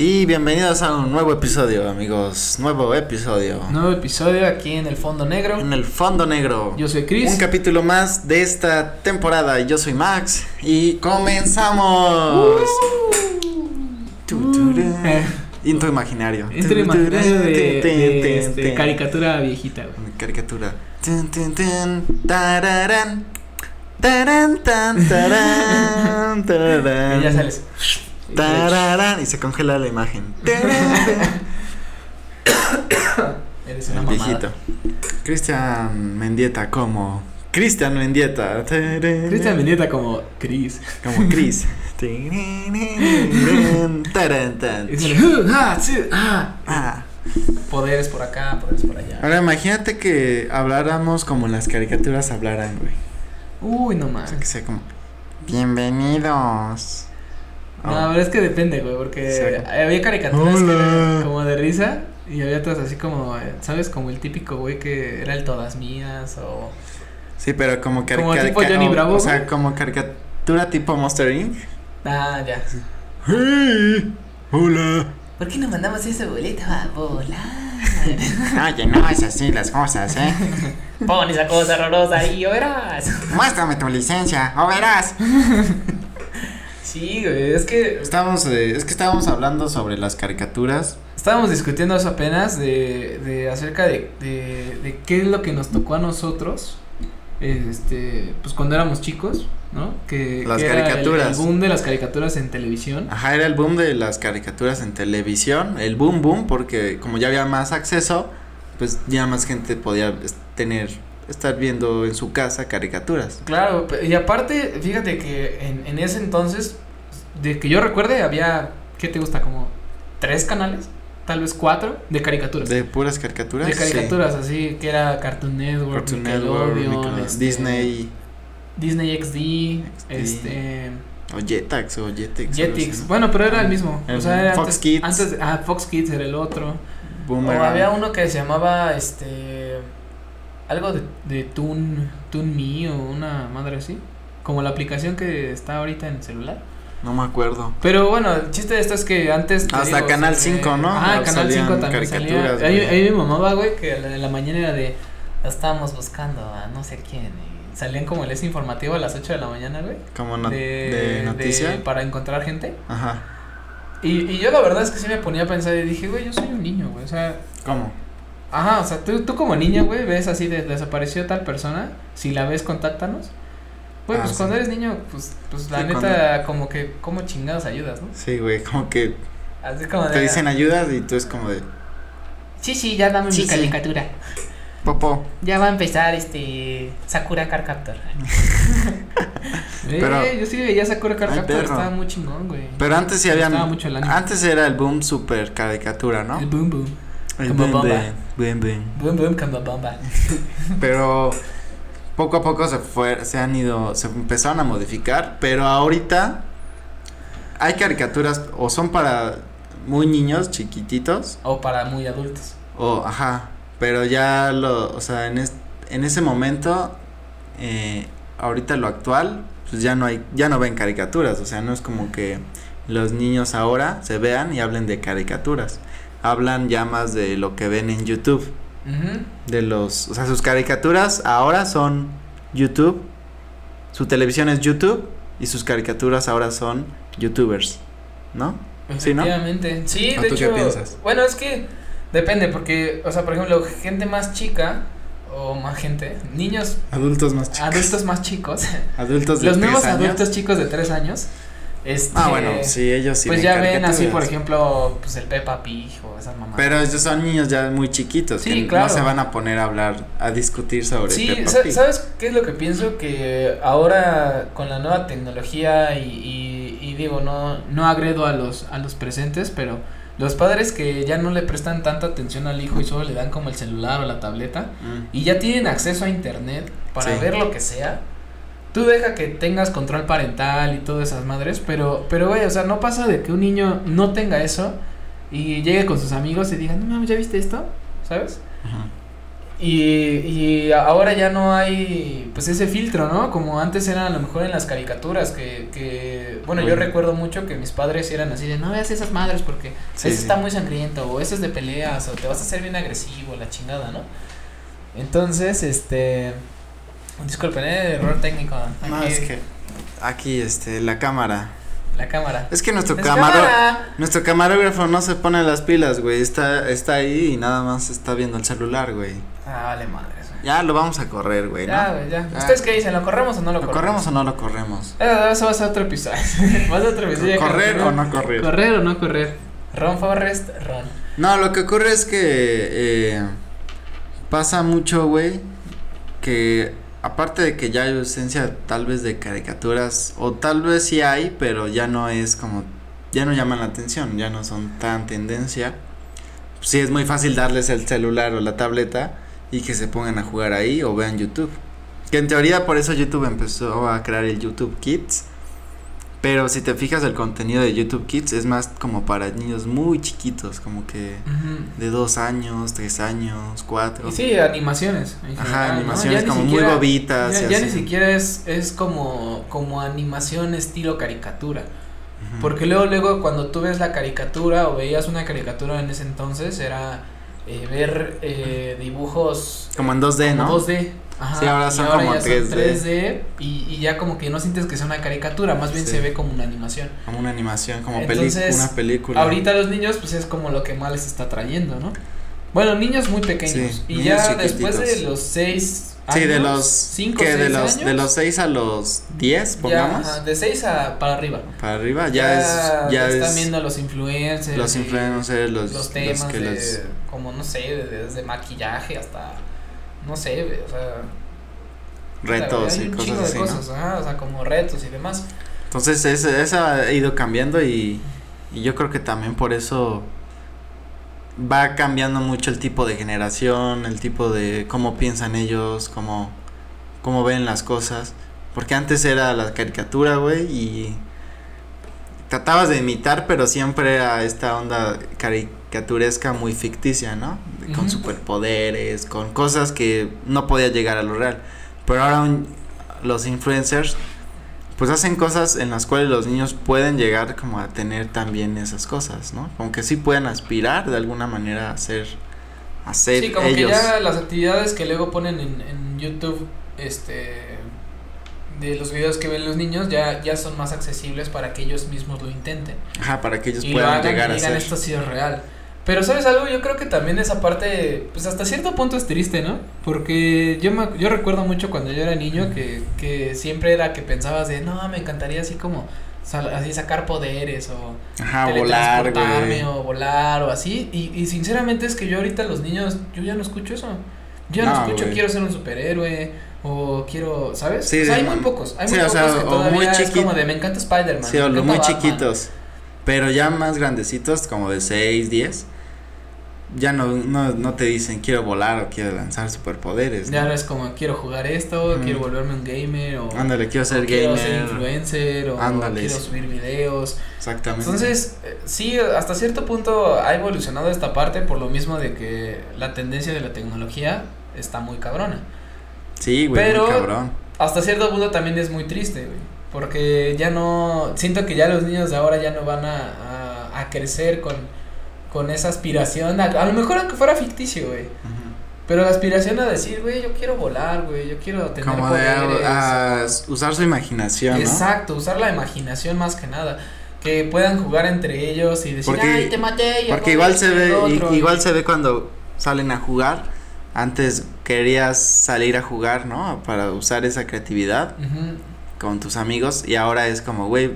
Y bienvenidos a un nuevo episodio, amigos. Nuevo episodio. Nuevo episodio aquí en el fondo negro. En el fondo negro. Yo soy Chris. Un capítulo más de esta temporada. Yo soy Max. Y comenzamos. Eh. Intro imaginario. Intro imaginario de, caricatura viejita, güey. Caricatura. Tararán. Tarán, tan, tarán, tarán. Y ya sales. Tararán, y se congela la imagen. Eres una El viejito. Cristian Mendieta como. Cristian Mendieta. Cristian Mendieta como Chris. Como Chris. Tarán, tan. Y sale, "Uh, ah, sí, ah". Ah. Poderes por acá, poderes por allá. Ahora imagínate que habláramos como las caricaturas hablaran, güey. Uy, no O más. sea, que sea como. Bienvenidos. No, Oh. pero es que depende, güey, porque Exacto. había caricaturas que eran como de risa y había otras así como, ¿sabes? Como el típico güey que era el todas mías o... Sí, pero como cari- Como tipo Johnny o- Bravo, O sea, güey. como caricatura tipo Monster Inc. Ah, ya. Hey, hola. ¿Por qué no mandamos ese boleto a volar? Oye, no es así las cosas, ¿eh? Pon esa cosa horrorosa ahí, o verás. Muéstrame tu licencia, o verás. Sí, güey, es que Estábamos, eh, es que estábamos hablando sobre las caricaturas. estábamos discutiendo eso apenas de, de acerca de, de, de qué es lo que nos tocó a nosotros, este, pues cuando éramos chicos, ¿no? Que, Las que era el- caricaturas. el boom de las caricaturas en televisión. Ajá, era el boom de las caricaturas en televisión. El boom boom, porque como ya había más acceso, pues ya más gente podía es- tener, estar viendo en su casa caricaturas. Claro, y aparte, fíjate que en, en ese entonces, de que yo recuerde, había, ¿qué te gusta? Como tres canales, tal vez cuatro, de caricaturas. De puras caricaturas. De sí. caricaturas, así, que era Cartoon Network, Cartoon Network, Nickelodeon, Nickelodeon, este, Disney, Disney XD, XD. este, o Jetix, o Jetix. Jetix, ¿no? bueno, pero era el mismo, El o sea, era Fox antes, Kids. antes, ah, Fox Kids era el otro, Boomerang. o había uno que se llamaba, este, algo de, de Toon, Toon Me o una madre así, como la aplicación que está ahorita en el celular. No me acuerdo. Pero bueno, el chiste de esto es que antes. te Hasta digo, Canal se- 5, ¿no? Ah, Canal Salían 5 también salía. Ahí, ahí me mamaba, güey, que la- en la mañana era de. Estábamos buscando a no sé quién. Y salían como el ese informativo a las 8 de la mañana, güey. Como no- de, de, noticia. de- para encontrar gente. Ajá. Y, y yo la verdad es que sí me ponía a pensar y dije, güey, yo soy un niño, güey. O sea, ¿Cómo? Ajá, o sea, tú, tú como niño, güey, ves así de desapareció tal persona. Si la ves, contáctanos. Güey, Ah, pues sí. cuando eres niño, pues, pues la Sí, neta, como que, como chingados ayudas, ¿no? Sí, güey, como que Así como de. te dicen ayudas y tú es como de Sí, sí, ya dame Sí, mi caricatura. popó. Ya va a empezar este Sakura Card Captor. Pero- eh, yo sí veía Sakura Card Ay, Captor, estaba muy chingón, güey. Pero antes sí gustaba mucho el anime. Antes era el boom super caricatura, ¿no? El boom boom. Boom, boom, boom, boom. Pero poco a poco se fue, se han ido, se empezaron a modificar, pero ahorita hay caricaturas o son para muy niños, chiquititos, O para muy adultos. o ajá, pero ya lo, o sea, en es- en ese momento, eh, ahorita lo actual, pues ya no hay, ya no ven caricaturas, o sea, no es como que los niños ahora se vean y hablen de caricaturas, hablan ya más de lo que ven en YouTube. De los, o sea, sus caricaturas ahora son YouTube, su televisión es YouTube y sus caricaturas ahora son YouTubers, ¿no? Sí, ¿no? Efectivamente. Sí, ¿O de tú qué hecho. piensas? Bueno, es que depende, porque, o sea, por ejemplo, gente más chica o más gente, niños, Adultos más chicos. adultos más chicos, Adultos de los nuevos años. adultos chicos de tres años. Este, Ah, bueno, sí, ellos sí. pues ya ven así, por ejemplo, pues el Peppa Pig o esas mamás. Pero ellos son niños ya muy chiquitos Sí, que claro. no se van a poner a hablar, a discutir sobre Sí, Peppa Pig. ¿sabes qué es lo que pienso? Que ahora con la nueva tecnología y, y, y digo, no, no agredo a los, a los presentes, pero los padres que ya no le prestan tanta atención al hijo y solo le dan como el celular o la tableta Mm. y ya tienen acceso a internet para Sí. ver lo que sea, tú deja que tengas control parental y todas esas madres, pero, pero güey, o sea, no pasa de que un niño no tenga eso y llegue con sus amigos y diga, no mames, ¿ya viste esto? ¿Sabes? Ajá. Y, y ahora ya no hay pues ese filtro, ¿no? Como antes era a lo mejor en las caricaturas, que, que bueno, yo recuerdo mucho que mis padres eran así de, no veas esas madres porque Sí, sí. está muy sangriento, o eso es de peleas, o te vas a hacer bien agresivo, la chingada, ¿no? Entonces, este, disculpen, eh, error técnico. No, aquí, es que aquí, este, la cámara. La cámara. Es que nuestro ¡Es camaro, cámara! nuestro camarógrafo no se pone las pilas, güey. Está, está ahí y nada más está viendo el celular, güey. Ah, vale madres. güey. Ya lo vamos a correr, güey, ¿no? Ya, güey, ya. Ya. ¿Ustedes qué dicen? ¿Lo corremos o no lo, ¿Lo corremos o no lo corremos? Eh, Eso va a ser otro episodio. va a ser otro episodio. ¿Correr que- o no correr? ¿Correr o no correr? Ron Forrest, Ron. No, lo que ocurre es que eh, pasa mucho, güey, que aparte de que ya hay ausencia tal vez de caricaturas, o tal vez sí hay, pero ya no es como, ya no llaman la atención, ya no son tan tendencia. Sí es muy fácil darles el celular o la tableta y que se pongan a jugar ahí o vean YouTube. Que en teoría por eso YouTube empezó a crear el YouTube Kids. Pero si te fijas el contenido de YouTube Kids es más como para niños muy chiquitos, como que de dos años, tres años, cuatro. Y sí, animaciones. Ajá, animaciones como muy bobitas. Ya, ni siquiera es, es como, como animación estilo caricatura. Porque luego, luego cuando tú ves la caricatura o veías una caricatura en ese entonces era eh, ver eh, dibujos Como en 2D, como ¿no? 2D. Ajá, Sí, ahora son como ya 3D. 3D y, y ya como que no sientes que sea una caricatura, más bien Sí. se ve como una animación. Como una animación, como Entonces, una película. Ahorita los niños pues es como lo que más les está trayendo, ¿no? Bueno, niños muy pequeños. Sí, y ya después de los 6 años. Sí, de los que de los años, de los 6 a los 10, ya, pongamos, ajá, de 6 a para arriba. para arriba ya, es ya están es viendo los influencers. los influencers, los los temas que de, los como no sé, de- desde maquillaje hasta no sé, o sea, retos y cosas así, ¿no? ajá, o sea, como retos y demás. Entonces ese, eso ha ido cambiando y, y yo creo que también por eso va cambiando mucho el tipo de generación, el tipo de cómo piensan ellos, cómo, cómo ven las cosas. Porque antes era la caricatura, güey, y tratabas de imitar, pero siempre era esta onda caricaturesca muy ficticia, ¿no? Con superpoderes, con cosas que no podía llegar a lo real. Pero ahora un- los influencers pues hacen cosas en las cuales los niños pueden llegar como a tener también esas cosas, ¿no? Como que sí pueden aspirar de alguna manera a ser, a ser Sí, como ellos. que ya las actividades que luego ponen en, en YouTube, este, de los videos que ven los niños, ya, ya son más accesibles para que ellos mismos lo intenten. Ajá, para que ellos y lo puedan hagan llegar y a digan ser. esto ha sido real. Pero sabes algo, yo creo que también esa parte, pues hasta cierto punto es triste, ¿no? Porque yo me, yo recuerdo mucho cuando yo era niño que, que siempre era que pensabas de, no, me encantaría así como, sal- así sacar poderes o Ajá, volar, güey. o volar o así. Y, y sinceramente es que yo ahorita los niños, yo ya no escucho eso. Yo ya no, No, escucho quiero ser un superhéroe o quiero, ¿sabes? Sí, o sea, hay muy pocos, hay sí, muy o pocos sea, que o todavía muy es como de me encanta Spider-Man. Sí, o los muy Batman". chiquitos. Pero ya más grandecitos, como de 6, 10, ya no, no, no te dicen quiero volar o quiero lanzar superpoderes. Ya ¿no? es como quiero jugar esto, quiero volverme un gamer o, Ándale, quiero o ser quiero gamer. ser influencer o Ándale, quiero subir videos. Exactamente. Entonces, eh, sí, hasta cierto punto ha evolucionado esta parte por lo mismo de que la tendencia de la tecnología está muy cabrona. sí, güey, pero- muy cabrón. Hasta cierto punto también es muy triste, güey. Porque ya no. Siento que ya los niños de ahora ya no van a, a, a crecer con, con esa aspiración. A, a lo mejor aunque fuera ficticio, güey. Pero la aspiración a decir, güey, yo quiero volar, güey. Yo quiero tener Como de poderes. ah, usar su imaginación, ¿no? Exacto, usar la imaginación más que nada. Que puedan jugar entre ellos y decir, Porque- ay, te maté. y Porque igual se ve, otro", igual se ve cuando salen a jugar. Antes querías salir a jugar, ¿no? Para usar esa creatividad con tus amigos y ahora es como, güey,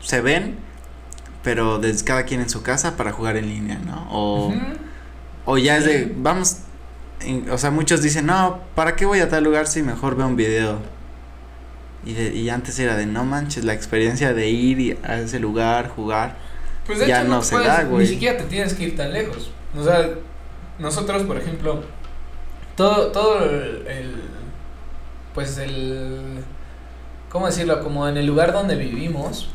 se ven, pero desde cada quien en su casa para jugar en línea, ¿no? O, o ya es de, Sí. vamos, en- o sea, muchos dicen, no, ¿para qué voy a tal lugar si mejor veo un video? Y, de, y antes era de, no manches, la experiencia de ir y a ese lugar, jugar. Pues de Ya hecho no no se puedes- da, güey. Ni siquiera te tienes que ir tan lejos. O sea, nosotros, por ejemplo, todo, todo el, el- pues el, ¿cómo decirlo? Como en el lugar donde vivimos,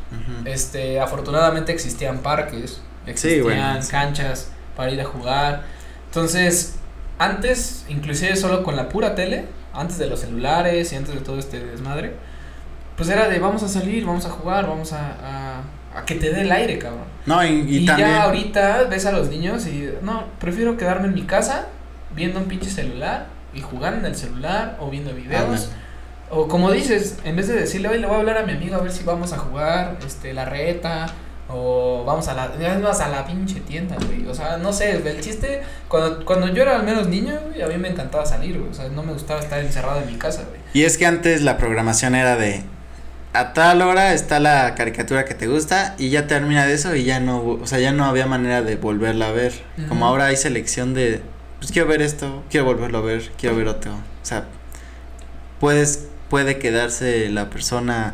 este, afortunadamente existían parques, Sí, existían sí. canchas para ir a jugar. Entonces, antes, inclusive solo con la pura tele, antes de los celulares y antes de todo este desmadre, pues era de vamos a salir, vamos a jugar, vamos a, a, a que te dé el aire, cabrón. No, y, y Y, también. ya ahorita ves a los niños y no, prefiero quedarme en mi casa viendo un pinche celular y jugar en el celular o viendo videos. O como dices, en vez de decirle, oye, le voy a hablar a mi amigo a ver si vamos a jugar, este, la reta, o vamos a la, más, a la pinche tienda, güey. O sea, no sé, el chiste, cuando, cuando yo era al menos niño, güey, a mí me encantaba salir, güey. O sea, no me gustaba estar encerrado en mi casa, güey. Y es que antes la programación era de. A tal hora está la caricatura que te gusta y ya termina de eso y ya no, o sea, ya no había manera de volverla a ver. Como ahora hay selección de, pues quiero ver esto, quiero volverlo a ver, quiero ver otro. O sea, puedes, puede quedarse la persona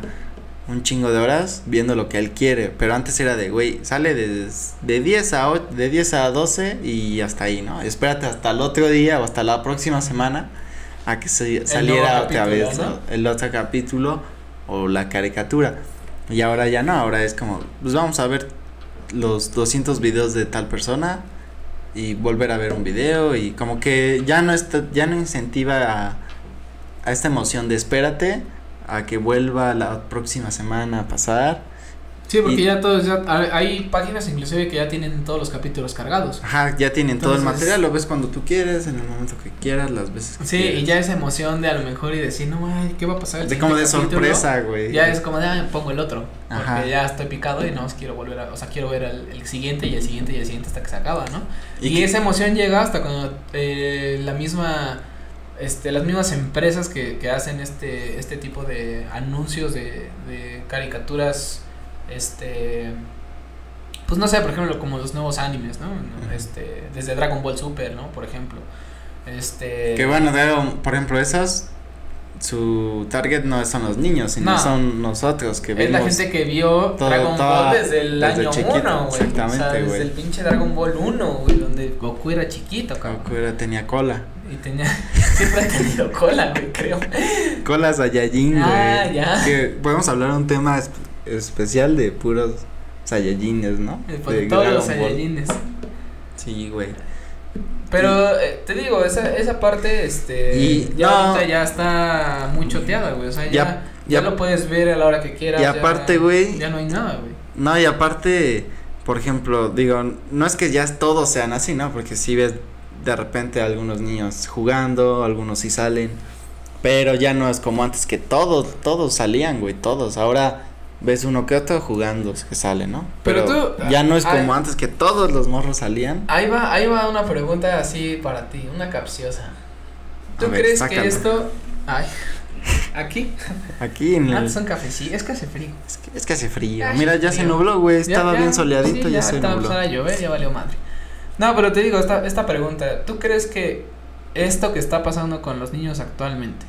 un chingo de horas viendo lo que él quiere, pero antes era de, güey, sale de, de 10 a 8, de 10 a 12 y hasta ahí, ¿no? Espérate hasta el otro día o hasta la próxima semana a que se saliera otra vez el otro capítulo o la caricatura. Y ahora ya no, ahora es como, pues vamos a ver los 200 videos de tal persona y volver a ver un video y como que ya no está, ya no incentiva a, a esta emoción de espérate a que vuelva la próxima semana a pasar. Sí, porque Y- ya todos, ya, hay páginas inclusive que ya tienen todos los capítulos cargados. Ajá, ya tienen todo el Entonces- material, lo ves cuando tú quieres, en el momento que quieras, las veces que Sí, quieras. y ya esa emoción de a lo mejor y decir, no, ay, ¿qué va a pasar? el de como de capítulo?" sorpresa, güey. Ya es como de, ah, pongo el otro. Porque Ajá. ya estoy picado y no quiero volver a, o sea, quiero ver el, el siguiente y el siguiente y el siguiente hasta que se acaba, ¿no? Y, que- esa emoción llega hasta cuando eh, la misma, este, las mismas empresas que, que hacen este, este tipo de anuncios de, de caricaturas, este, pues no sé, por ejemplo, como los nuevos animes, ¿no? Este, desde Dragon Ball Super, ¿no? Por ejemplo. Este. Que bueno, Dragon- por ejemplo, esas, su target no son los niños, sino No. son nosotros que Es vemos. la gente que vio todo- Dragon toda- Ball desde el desde año chiquito, 1, güey. O sea, exactamente, desde el pinche Dragon Ball 1, güey, donde Goku era chiquito, cabrón. Goku era- tenía cola. Y tenía, siempre ha tenido cola, güey, creo. Cola Saiyajin, güey. Ah, ya. Que podemos hablar un tema esp- especial de puros Saiyajines, ¿no? De todos los Ball. Saiyajines. Sí, güey. Pero eh, te digo, esa, esa parte, este, Y- ya no. ahorita ya está muy choteada, güey. O sea, ya, Ya- lo puedes ver a la hora que quieras. Y aparte, güey. Ya no hay nada, güey. No, y aparte, por ejemplo, digo, no es que ya todos sean así, ¿no? Porque si ves de repente algunos niños jugando, algunos sí salen, pero ya no es como antes que todos, todos salían, güey, todos. Ahora ves uno que otro jugando que sale, ¿no? Pero tú- ya no es como antes que todos los morros salían. Ahí va, ahí va una pregunta así para ti, una capciosa. ¿Tú A crees que esto... Ay, aquí. Aquí en Ah, el, son cafecillos, es que hace frío. es, que, es que hace frío. Ay, Mira, ya se frío. nubló, güey, Ya- estaba ya, bien soleadito, sí, ya, se está nubló. empezando a llover, ya valió madre. No, pero te digo, esta, esta pregunta, ¿tú crees que esto que está pasando con los niños actualmente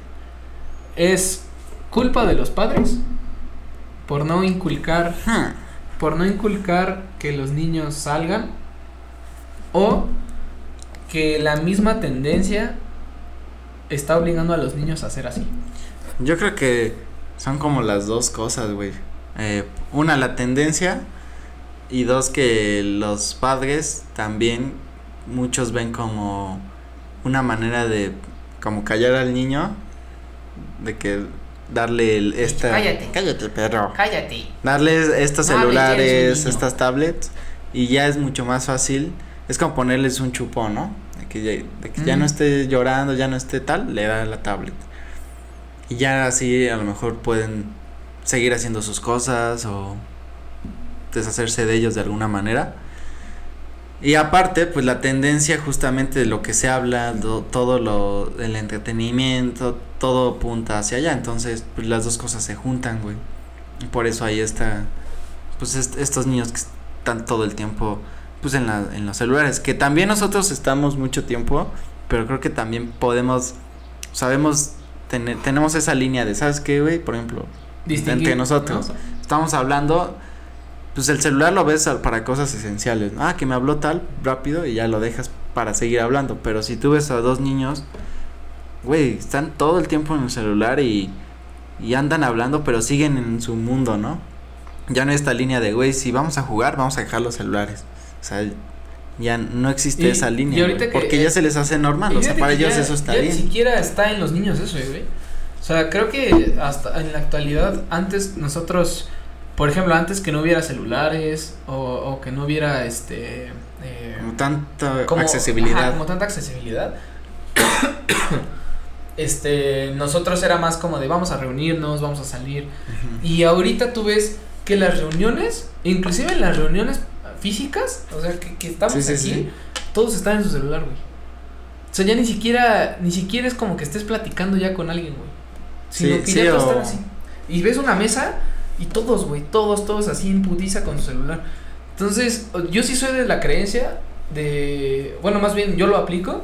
es culpa de los padres? Por no inculcar, por no inculcar que los niños salgan o que la misma tendencia está obligando a los niños a ser así. Yo creo que son como las dos cosas, güey. Eh, una, la tendencia. Y dos, que los padres también, muchos ven como una manera de como callar al niño. De que darle el, esta... Cállate. Cállate, perro. Cállate. Darles estos No celulares, estas tablets. Y ya es mucho más fácil. Es como ponerles un chupón, ¿no? De que ya, de que ya no esté llorando, ya no esté tal, le da la tablet. Y ya así a lo mejor pueden seguir haciendo sus cosas o deshacerse de ellos de alguna manera. Y aparte, pues la tendencia justamente de lo que se habla, do- todo lo, el entretenimiento, todo apunta hacia allá. Entonces, pues las dos cosas se juntan, güey. Y por eso ahí está, pues est- estos niños que están todo el tiempo, pues en, la, en los celulares. Que también nosotros estamos mucho tiempo, pero creo que también podemos, sabemos, tener, tenemos esa línea de, ¿sabes qué, güey? Por ejemplo, entre nosotros. ¿no? estamos hablando, pues el celular lo ves para cosas esenciales. ¿no? Ah, que me habló tal, rápido, y ya lo dejas para seguir hablando. Pero si tú ves a dos niños, güey, están todo el tiempo en el celular y, y andan hablando, pero siguen en su mundo, ¿no? Ya no hay esta línea de, güey, si vamos a jugar, vamos a dejar los celulares. O sea, ya no existe Y- esa línea. porque ya se les hace normal, o sea, para ellos ya- eso está ya bien. Ni siquiera está en los niños eso, güey. O sea, creo que hasta en la actualidad, antes nosotros, por ejemplo, antes que no hubiera celulares o, o que no hubiera este. eh, Como tanta como- accesibilidad. ajá, como tanta accesibilidad. este, nosotros era más como de vamos a reunirnos, vamos a salir. Y ahorita tú ves que las reuniones, inclusive las reuniones físicas, o sea, que, que estamos Sí, sí, aquí, sí. todos están en su celular, güey. O sea, ya ni siquiera, ni siquiera es como que estés platicando ya con alguien, güey. Sino que ya o- están así. Y ves una mesa y todos, güey, todos, todos así en putiza con su celular. Entonces, yo sí soy de la creencia de, bueno, más bien yo lo aplico.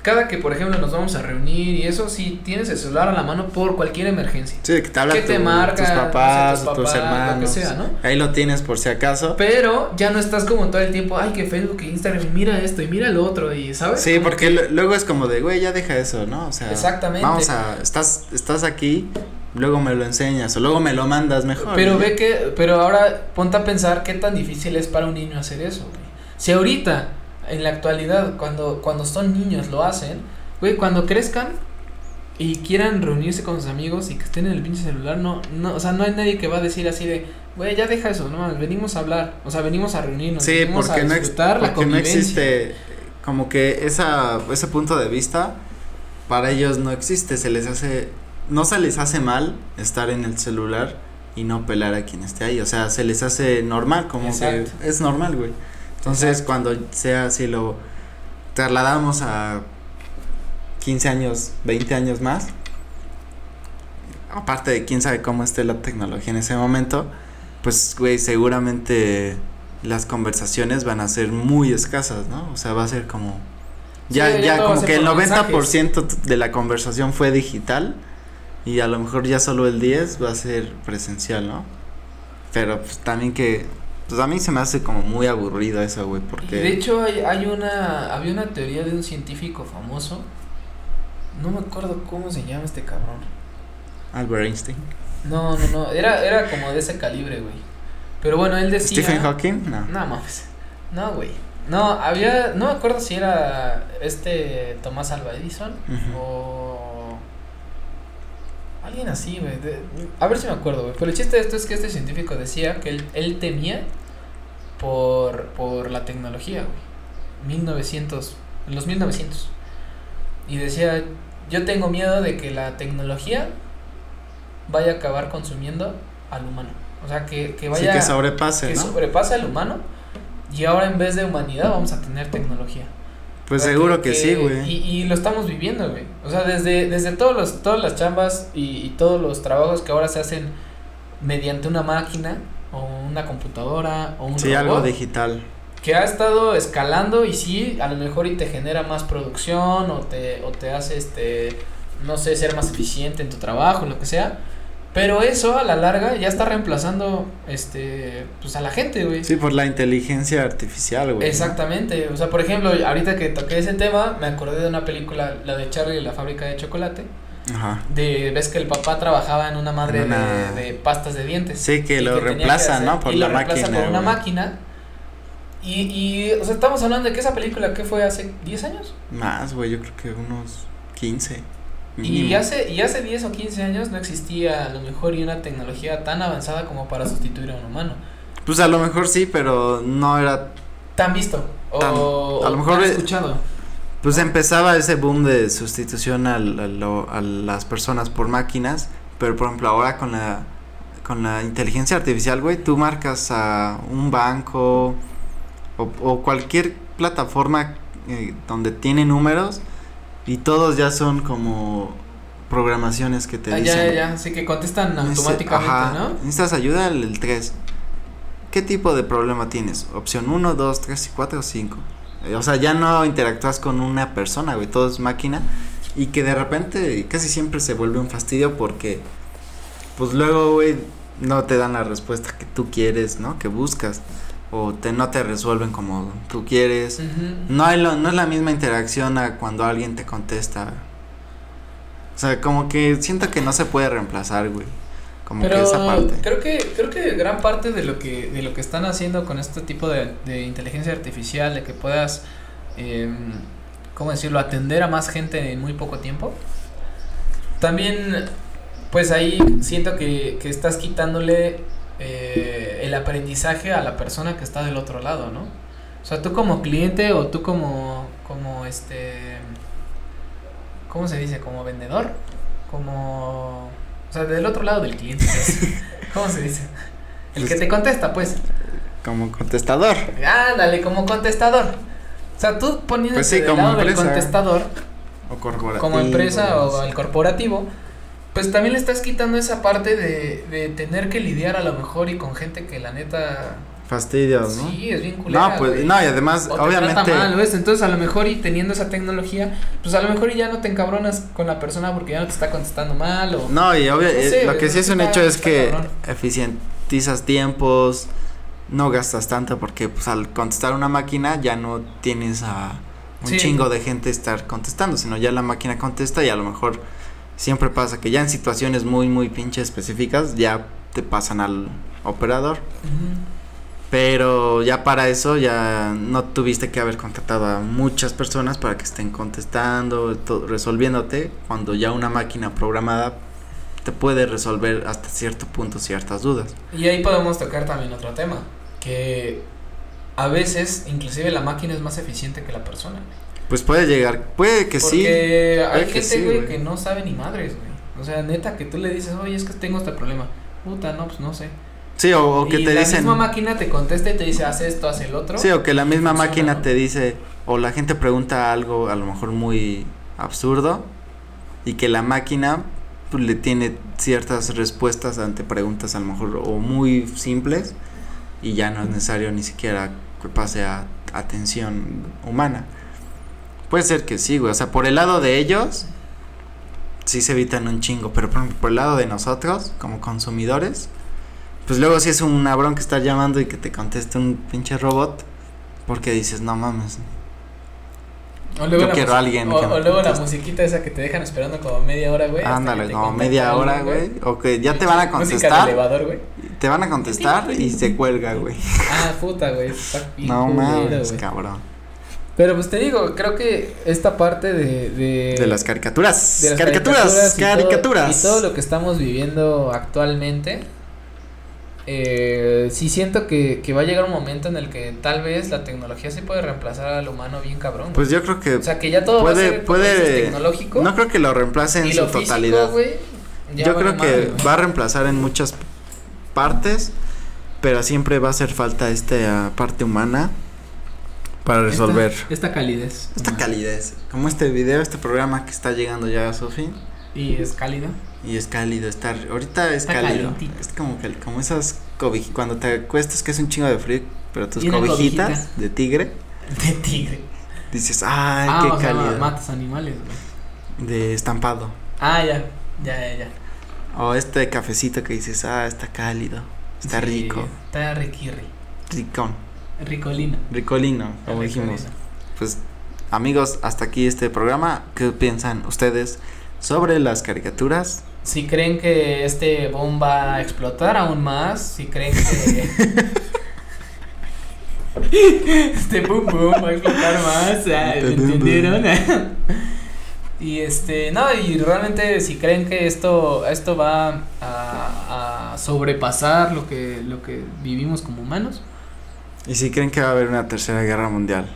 Cada que, por ejemplo, nos vamos a reunir y eso, si tienes el celular a la mano por cualquier emergencia. Sí, que te habla ¿Qué te tu- marca? tus No sé, papás, tus tus papás, lo que hermanos. sea, ¿no? Ahí lo tienes por si acaso. Pero ya no estás como todo el tiempo, ay, que Facebook, que Instagram, mira esto y mira lo otro, y ¿sabes? Sí, porque que- lu- luego es como de, güey, ya deja eso, ¿no? O sea, Exactamente. vamos a, estás, estás aquí, luego me lo enseñas o luego me lo mandas mejor. Pero ¿no? ve que, pero ahora ponte a pensar qué tan difícil es para un niño hacer eso, güey. Si ahorita, en la actualidad, cuando, cuando son niños lo hacen, güey, cuando crezcan y quieran reunirse con sus amigos y que estén en el pinche celular, no, no, o sea, no hay nadie que va a decir así de, güey, ya deja eso, no, venimos a hablar, o sea, venimos a reunirnos, Sí, venimos porque a no, disfrutar la porque no convivencia. existe como que esa, ese punto de vista para ellos no existe, se les hace, no se les hace mal estar en el celular y no pelar a quien esté ahí, o sea, se les hace normal, como Exacto. que es normal, güey. Entonces, Exacto. cuando sea, si lo trasladamos a 15 años, 20 años más, aparte de quién sabe cómo esté la tecnología en ese momento, pues, güey, seguramente las conversaciones van a ser muy escasas, ¿no? O sea, va a ser como... Ya, Sí, ya como que el por 90% de la conversación fue digital y a lo mejor ya solo el 10 va a ser presencial, ¿no? Pero pues también que... Pues a mí se me hace como muy aburrido eso, güey, porque... De hecho, hay, hay una, había una teoría de un científico famoso, no me acuerdo cómo se llama este cabrón. Albert Einstein. No, no, no, era, era como de ese calibre, güey. Pero bueno, él decía... Stephen Hawking, no. No mames. No, güey. No, había, no me acuerdo si era este Tomás Alva Edison o alguien así, güey. A ver si me acuerdo, güey. Pero el chiste de esto es que este científico decía que él, él temía por, por la tecnología, güey. 1900, en los 1900. Y decía, yo tengo miedo de que la tecnología vaya a acabar consumiendo al humano. O sea, que, que Sí, vaya que sobrepase, que ¿no? sobrepasa al humano y ahora en vez de humanidad vamos a tener tecnología. Pues seguro que, sí, güey. Y, y lo estamos viviendo, güey. O sea, desde, desde todos los, todas las chambas y, y todos los trabajos que ahora se hacen mediante una máquina o una computadora o un Sí, algo digital. que ha estado escalando y sí, a lo mejor y te genera más producción o te, o te hace, este, no sé, ser más eficiente en tu trabajo, lo que sea. Pero eso a la larga ya está reemplazando, este, pues a la gente, güey. Sí, por la inteligencia artificial, güey. ¿no? Exactamente, o sea, por ejemplo, ahorita que toqué ese tema, me acordé de una película, la de Charlie y la fábrica de chocolate, Ajá. de, ves que el papá trabajaba en una madre una- De, de pastas de dientes. Sí, que lo que reemplaza, hacer- ¿no? Por y la lo reemplaza máquina. por una güey. máquina. Y, y, o sea, estamos hablando de que esa película, ¿qué fue? ¿Hace 10 años? Más, güey, yo creo que unos 15. Y hace, y hace 10 o 15 años no existía a lo mejor y una tecnología tan avanzada como para sustituir a un humano. Pues a lo mejor sí, pero no era. ¿Tan visto? O, Tan- o a lo mejor tan de- escuchado. Pues empezaba ese boom de sustitución al- a, lo- a las personas por máquinas, pero por ejemplo ahora con la con la inteligencia artificial, güey, tú marcas a un banco o, o cualquier plataforma eh, donde tiene números y todos ya son como programaciones que te Ah, dicen. ya, ya, ya, sí que contestan automáticamente, ajá, ¿no? Necesitas ayuda el 3. ¿Qué tipo de problema tienes? Opción 1, 2, 3 y 4 o 5. O sea, ya no interactúas con una persona, güey, todo es máquina. Y que de repente casi siempre se vuelve un fastidio porque, pues luego, güey, no te dan la respuesta que tú quieres, ¿no? Que buscas. O te, no te resuelven como tú quieres. No, hay lo- no es la misma interacción a cuando alguien te contesta. O sea, como que siento que no se puede reemplazar, güey. Como Pero que esa parte. creo que creo que gran parte de lo que de lo que están haciendo con este tipo de, de inteligencia artificial, de que puedas, eh, ¿cómo decirlo?, atender a más gente en muy poco tiempo. También, pues ahí siento que, que estás quitándole eh, el aprendizaje a la persona que está del otro lado, ¿no? O sea, tú como cliente o tú como, como este, ¿cómo se dice? Como vendedor, como, o sea, del otro lado del cliente, pues. ¿cómo se dice? El que Pues- te contesta, pues. Como contestador. Ándale, como contestador. O sea, tú poniéndote Pues sí, del como lado del contestador, O corporativo. como empresa o sí. al corporativo, pues también le estás quitando esa parte de, de tener que lidiar a lo mejor y con gente que la neta Fastidios, ¿no? sí es bien culera. no, pues, güey. no, y además, O te obviamente. trata mal, ¿ves? Entonces a lo mejor y teniendo esa tecnología, pues a lo mejor y ya no te encabronas con la persona porque ya no te está contestando mal o No, y obvio, No eh, sé, lo que sí es un hecho es que cabrón. eficientizas tiempos, no gastas tanto porque pues al contestar una máquina ya no tienes a un Sí. chingo de gente estar contestando, sino ya la máquina contesta y a lo mejor siempre pasa que ya en situaciones muy muy pinche específicas ya te pasan al operador, pero ya para eso ya no tuviste que haber contratado a muchas personas para que estén contestando, resolviéndote, cuando ya una máquina programada te puede resolver hasta cierto punto ciertas dudas. Y ahí podemos tocar también otro tema, que a veces inclusive la máquina es más eficiente que la persona. Pues puede llegar, puede que sí. Porque hay que gente, sí, güey, que no sabe ni madres, güey. O sea, neta, que tú le dices, oye, es que tengo este problema. Puta, no, pues no sé. Sí, o, o que y te la dicen. misma máquina te contesta y te dice, haz esto, haz el otro. Sí, o que la misma funciona, máquina ¿no? te dice, o la gente pregunta algo a lo mejor muy absurdo, y que la máquina pues, le tiene ciertas respuestas ante preguntas a lo mejor o muy simples, y ya no es necesario ni siquiera que pase a atención humana. Puede ser que sí, güey, o sea, por el lado de ellos, sí se evitan un chingo, pero por, por el lado de nosotros, como consumidores, pues luego si es un bronca que estar llamando y que te conteste un pinche robot, porque dices, no mames. O luego Yo quiero a alguien O, que o luego la musiquita esa que te dejan esperando como media hora, güey. Ándale, como media hora, güey. O que ya te van a de contestar. elevador, güey. Te van a contestar y se cuelga, güey. Ah, puta, güey. está No mames, cabrón. Pero pues te digo, creo que esta parte de. De, De las caricaturas. de las caricaturas, y todo- caricaturas. Y todo, lo que estamos viviendo actualmente. Eh, sí siento que, que va a llegar un momento en el que tal vez la tecnología sí puede reemplazar al humano bien cabrón. Pues yo creo que o sea, que ya todo va a puede- ser puede- tecnológico. no creo que lo reemplace en y su lo físico, totalidad. güey, Yo creo que güey. va a reemplazar en muchas partes, pero siempre va a hacer falta esta parte humana para resolver Esta, esta calidez. esta calidez. Como este video, este programa que está llegando ya a su fin. Y es cálido. Y es cálido estar. Ahorita es Está cálido. calientito. Es como, cal- como esas cobijitas. Cuando te acuestas que es un chingo de frío, pero tus cobijitas cobijita. de tigre, De tigre. dices, ay, ah, qué o sea, cálido. matas animales, güey. de estampado. Ah, ya. Ya, ya, ya. O este cafecito que dices, ah, está cálido. Está Sí, rico. Está riquirri. Ricón. Ricolino. Ricolino, como dijimos. Pues, amigos, hasta aquí este programa. ¿Qué piensan ustedes sobre las caricaturas? Si creen que este boom va a explotar aún más, si creen que este boom boom va a explotar más, ah, ¿me entendieron? y este, no, y realmente si creen que esto esto va a, a sobrepasar lo que lo que vivimos como humanos. Y si creen que va a haber una tercera guerra mundial,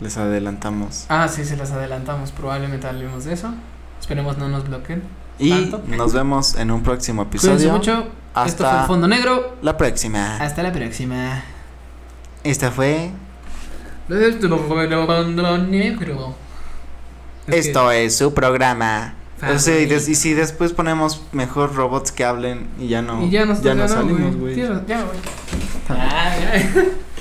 les adelantamos. Ah, sí, se las adelantamos, probablemente hablemos de eso. Esperemos no nos bloqueen. Y ¿Tanto? nos vemos en un próximo Cuídense episodio. mucho. Esto fue Hasta el Fondo Negro. la próxima. Hasta la próxima. Esta fue. Esto fue el Fondo Negro. Es que- Esto es su programa. O sea, y, des- y si después ponemos mejor robots que hablen y ya no, y ya nos ya no salimos, güey. Ya, güey. Ah.